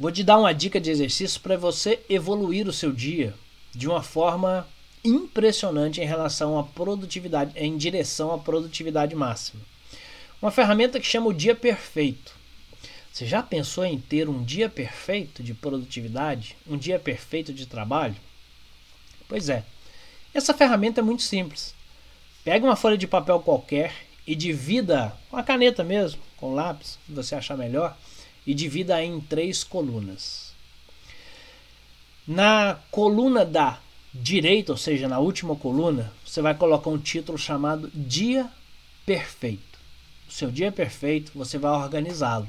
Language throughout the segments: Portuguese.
Vou te dar uma dica de exercício para você evoluir o seu dia de uma forma impressionante em relação à produtividade, em direção à produtividade máxima. Uma ferramenta que chama o dia perfeito. Você já pensou em ter um dia perfeito de produtividade, um dia perfeito de trabalho? Pois é. Essa ferramenta é muito simples. Pega uma folha de papel qualquer e divida com a caneta mesmo, com lápis, se você achar melhor, e divida em três colunas. Na coluna da direita, ou seja, na última coluna, você vai colocar um título chamado Dia Perfeito. O seu dia perfeito, você vai organizá-lo.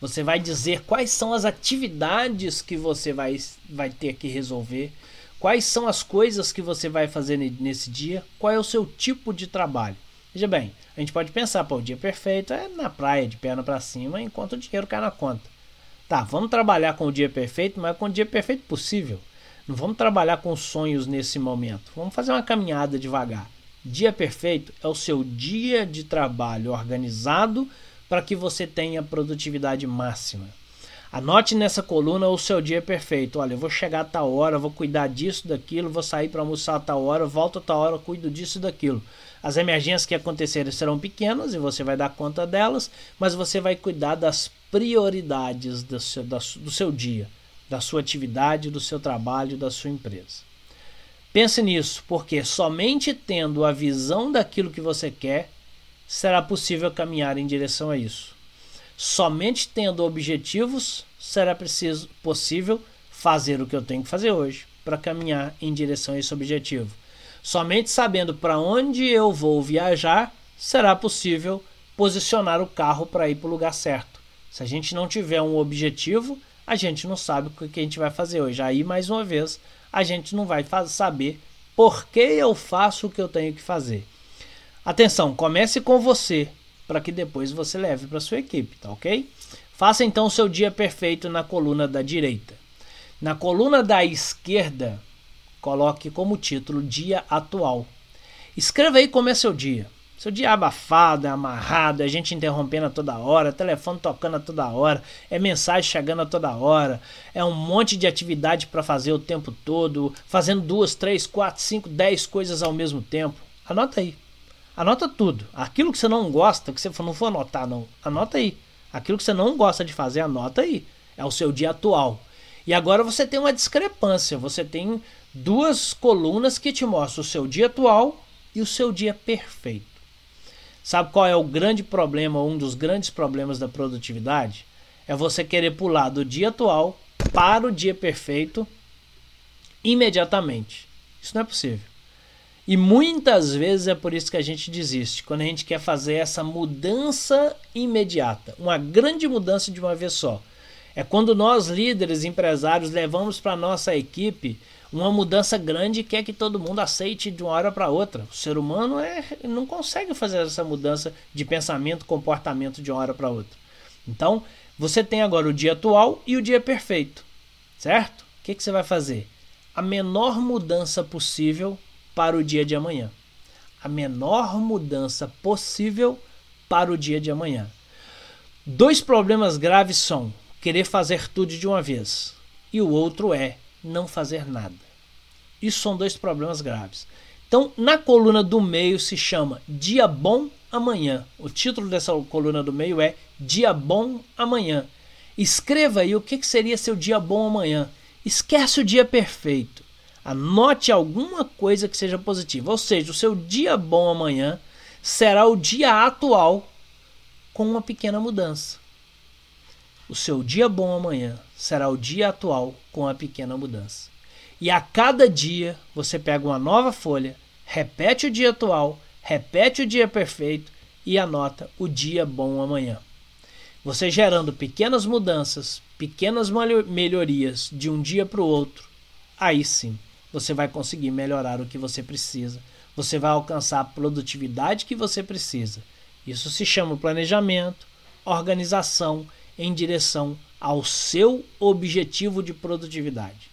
Você vai dizer quais são as atividades que você vai, vai ter que resolver, quais são as coisas que você vai fazer nesse dia, qual é o seu tipo de trabalho. Veja bem, a gente pode pensar, pô, o dia perfeito é na praia, de perna para cima, enquanto o dinheiro cai na conta. Tá, vamos trabalhar com o dia perfeito, mas com o dia perfeito possível. Não vamos trabalhar com sonhos nesse momento. Vamos fazer uma caminhada devagar. Dia perfeito é o seu dia de trabalho organizado para que você tenha produtividade máxima. Anote nessa coluna o seu dia perfeito. Olha, eu vou chegar a tal hora, vou cuidar disso, daquilo, vou sair para almoçar a tal hora, volto a tal hora, cuido disso e daquilo. As emergências que acontecerem serão pequenas e você vai dar conta delas, mas você vai cuidar das prioridades do seu, do seu dia da sua atividade, do seu trabalho, da sua empresa. Pense nisso, porque somente tendo a visão daquilo que você quer será possível caminhar em direção a isso. Somente tendo objetivos será preciso, possível fazer o que eu tenho que fazer hoje para caminhar em direção a esse objetivo. Somente sabendo para onde eu vou viajar será possível posicionar o carro para ir para o lugar certo. Se a gente não tiver um objetivo, a gente não sabe o que a gente vai fazer hoje. Aí, mais uma vez, a gente não vai saber por que eu faço o que eu tenho que fazer. Atenção, comece com você, para que depois você leve para sua equipe, tá ok? Faça então o seu dia perfeito na coluna da direita. Na coluna da esquerda, coloque como título Dia Atual. Escreva aí como é seu dia. Seu dia abafado, é amarrado, é gente interrompendo a toda hora, telefone tocando a toda hora, é mensagem chegando a toda hora, é um monte de atividade para fazer o tempo todo, fazendo duas, três, quatro, cinco, dez coisas ao mesmo tempo. Anota aí. Anota tudo. Aquilo que você não gosta, que você não for anotar, não. Anota aí. Aquilo que você não gosta de fazer, anota aí. É o seu dia atual. E agora você tem uma discrepância. Você tem duas colunas que te mostram o seu dia atual e o seu dia perfeito. Sabe qual é o grande problema, um dos grandes problemas da produtividade? É você querer pular do dia atual para o dia perfeito imediatamente. Isso não é possível. E muitas vezes é por isso que a gente desiste, quando a gente quer fazer essa mudança imediata, uma grande mudança de uma vez só. É quando nós, líderes, empresários, levamos para nossa equipe uma mudança grande quer que todo mundo aceite de uma hora para outra. O ser humano é, não consegue fazer essa mudança de pensamento, comportamento de uma hora para outra. Então, você tem agora o dia atual e o dia perfeito, certo? O que, que você vai fazer? A menor mudança possível para o dia de amanhã. A menor mudança possível para o dia de amanhã. Dois problemas graves são querer fazer tudo de uma vez e o outro é não fazer nada. Isso são dois problemas graves. Então, na coluna do meio se chama Dia Bom Amanhã. O título dessa coluna do meio é Dia Bom Amanhã. Escreva aí o que seria seu dia bom amanhã. Esquece o dia perfeito. Anote alguma coisa que seja positiva. Ou seja, o seu dia bom amanhã será o dia atual com uma pequena mudança. O seu dia bom amanhã será o dia atual com a pequena mudança. E a cada dia você pega uma nova folha, repete o dia atual, repete o dia perfeito e anota o dia bom amanhã. Você gerando pequenas mudanças, pequenas melhorias de um dia para o outro, aí sim você vai conseguir melhorar o que você precisa. Você vai alcançar a produtividade que você precisa. Isso se chama planejamento, organização em direção ao seu objetivo de produtividade.